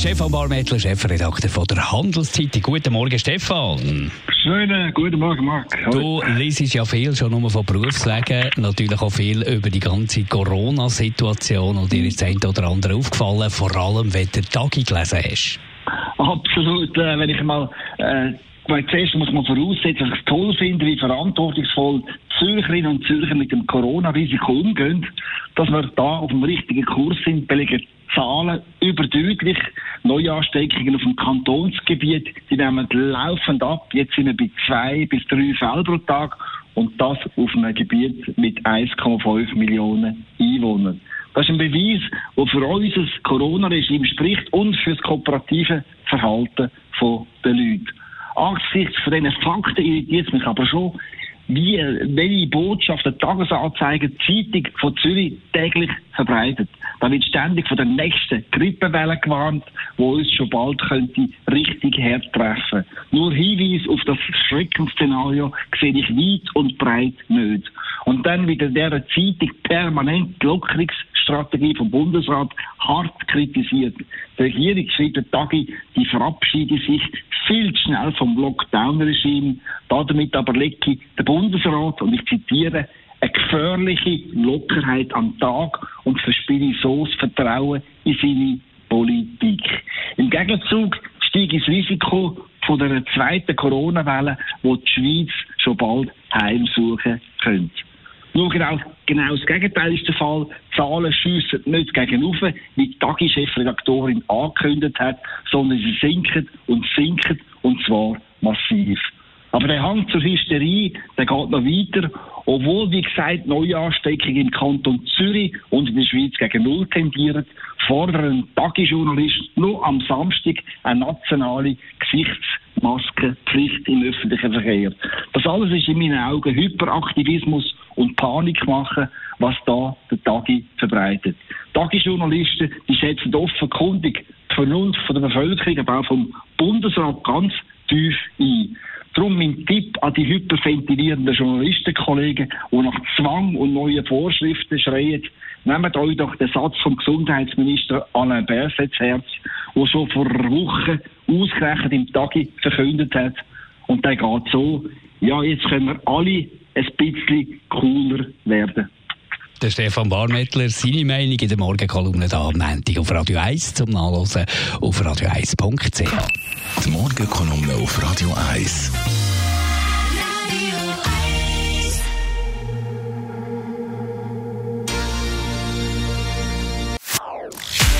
Stefan Barmettler, Chefredakteur von der Handelszeitung. Guten Morgen, Stefan. Schönen guten Morgen, Marc. Du liest ja viel schon nur von Berufswegen, natürlich auch viel über die ganze Corona-Situation und dir ist das eine oder andere aufgefallen, vor allem wenn du Tagi gelesen hast. Absolut, äh, wenn ich mal äh, weil zuerst muss man voraussetzen, dass ich es toll finde, wie verantwortungsvoll Zürcherinnen und Zürcher mit dem Corona-Risiko umgehen, dass wir da auf dem richtigen Kurs sind, belegen Zahlen überdeutlich. Neuansteckungen auf dem Kantonsgebiet, die nehmen laufend ab. Jetzt sind wir bei zwei bis drei Fällen pro Tag und das auf einem Gebiet mit 1,5 Millionen Einwohnern. Das ist ein Beweis, der für unser Corona-Regime spricht und für das kooperative Verhalten der Leute. Angesichts von diesen Fakten irritiert es mich aber schon, wie, welche Botschaften Tagesanzeiger, Zeitung von Zürich täglich verbreitet. Da wird ständig von der nächsten Grippewelle gewarnt, wo uns schon bald könnte richtig hart treffen. Nur Hinweis auf das Schreckensszenario sehe ich weit und breit nicht. Und dann wieder dieser Zeitung permanent die Lockerungsstrategie vom Bundesrat hart kritisiert. Die Regierung schreibt Tagi, die verabschiede sich viel zu schnell vom Lockdown-Regime. Damit aber lege der Bundesrat, und ich zitiere, eine gefährliche Lockerheit am Tag und verspiele so das Vertrauen in seine Politik. Im Gegenzug steigt das Risiko von der zweiten Corona-Welle, wo die Schweiz schon bald heimsuchen könnte. Nur genau, genau das Gegenteil ist der Fall. Zahlen schiessen nicht gegen oben, wie die Tagi-Chefredaktorin angekündigt hat, sondern sie sinken und sinken, und zwar massiv. Aber der Hang zur Hysterie, der geht noch weiter, obwohl, wie gesagt, Neuansteckungen im Kanton Zürich und in der Schweiz gegen Null tendieren, fordern Tagesjournalisten nur am Samstag eine nationale Gesichtsmaskenpflicht im öffentlichen Verkehr. Das alles ist in meinen Augen Hyperaktivismus und Panik machen, was da der Tagi verbreitet. Tagesjournalisten, die setzen offenkundig die Vernunft von der Bevölkerung, aber auch vom Bundesrat ganz tief ein. Darum mein Tipp an die hyperventilierenden Journalistenkollegen, die nach Zwang und neuen Vorschriften schreien, nehmt euch doch den Satz vom Gesundheitsminister Alain Berset Herz, der schon vor Wochen ausgerechnet im Tagi verkündet hat. Und der geht so, ja, jetzt können wir alle ein bisschen cooler werden. Der Stefan Barmettler, seine Meinung in der Morgenkolumne da am Montag auf Radio 1 zum Nachlesen auf radio1.ch. Die Morgenkolumne auf Radio 1.